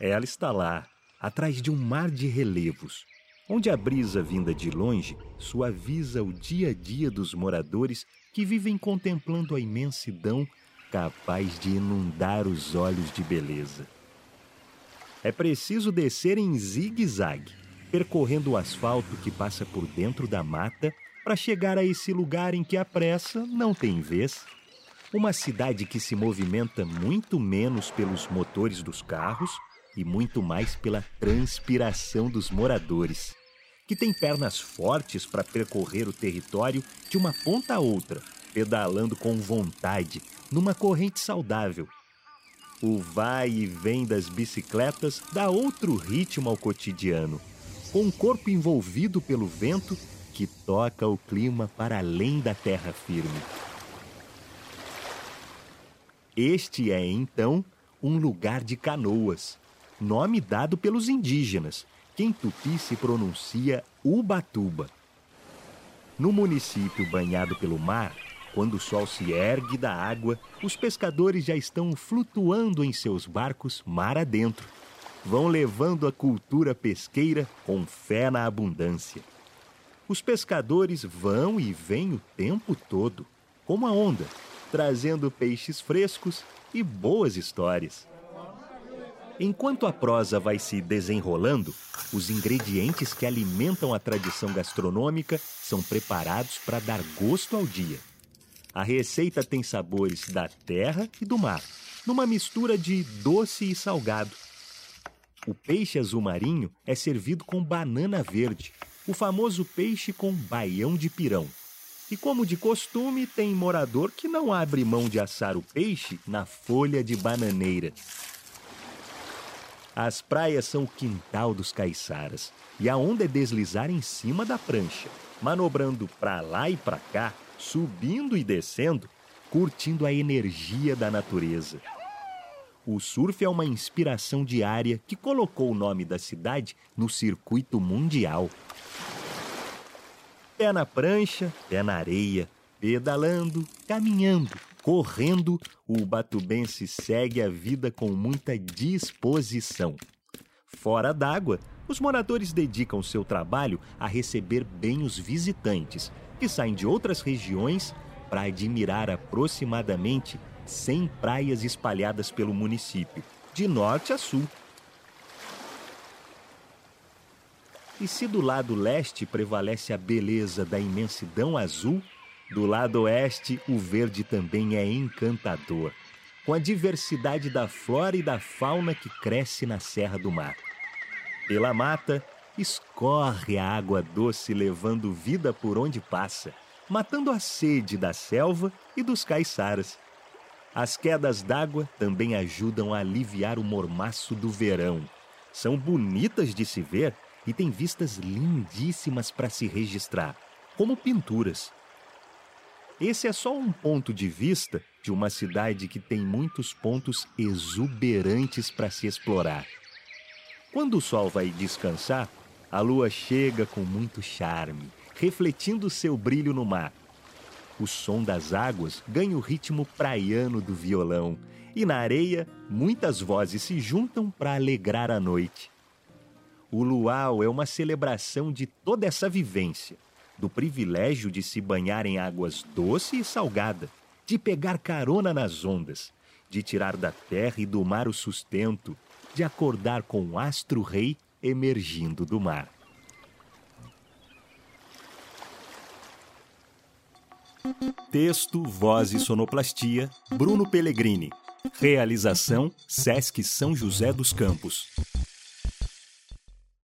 Ela está lá, atrás de um mar de relevos, onde a brisa vinda de longe suaviza o dia a dia dos moradores que vivem contemplando a imensidão capaz de inundar os olhos de beleza. É preciso descer em zigue-zague, percorrendo o asfalto que passa por dentro da mata para chegar a esse lugar em que a pressa não tem vez. Uma cidade que se movimenta muito menos pelos motores dos carros e muito mais pela transpiração dos moradores que tem pernas fortes para percorrer o território de uma ponta a outra, pedalando com vontade, numa corrente saudável. O vai e vem das bicicletas dá outro ritmo ao cotidiano, com o corpo envolvido pelo vento que toca o clima para além da terra firme. Este é, então, um lugar de canoas, nome dado pelos indígenas, que em tupi se pronuncia Ubatuba. No município banhado pelo mar, quando o sol se ergue da água, os pescadores já estão flutuando em seus barcos mar adentro. Vão levando a cultura pesqueira com fé na abundância. Os pescadores vão e vêm o tempo todo, como a onda, trazendo peixes frescos e boas histórias. Enquanto a prosa vai se desenrolando, os ingredientes que alimentam a tradição gastronômica são preparados para dar gosto ao dia. A receita tem sabores da terra e do mar, numa mistura de doce e salgado. O peixe azul marinho é servido com banana verde, o famoso peixe com baião de pirão. E como de costume, tem morador que não abre mão de assar o peixe na folha de bananeira. As praias são o quintal dos caiçaras e a onda é deslizar em cima da prancha, manobrando para lá e para cá, subindo e descendo, curtindo a energia da natureza. O surf é uma inspiração diária que colocou o nome da cidade no circuito mundial. Pé na prancha, pé na areia, pedalando, caminhando, correndo, o batubense segue a vida com muita disposição. Fora d'água, os moradores dedicam seu trabalho a receber bem os visitantes, que saem de outras regiões para admirar aproximadamente 100 praias espalhadas pelo município, de norte a sul. E se do lado leste prevalece a beleza da imensidão azul, do lado oeste, o verde também é encantador, com a diversidade da flora e da fauna que cresce na Serra do Mar. Pela mata, escorre a água doce levando vida por onde passa, matando a sede da selva e dos caiçaras. As quedas d'água também ajudam a aliviar o mormaço do verão. São bonitas de se ver e têm vistas lindíssimas para se registrar, como pinturas. Esse é só um ponto de vista de uma cidade que tem muitos pontos exuberantes para se explorar. Quando o sol vai descansar, a lua chega com muito charme, refletindo seu brilho no mar. O som das águas ganha o ritmo praiano do violão, e na areia muitas vozes se juntam para alegrar a noite. O luau é uma celebração de toda essa vivência do privilégio de se banhar em águas doce e salgada, de pegar carona nas ondas, de tirar da terra e do mar o sustento, de acordar com o astro-rei emergindo do mar. Texto, voz e sonoplastia, Bruno Pellegrini. Realização, Sesc São José dos Campos.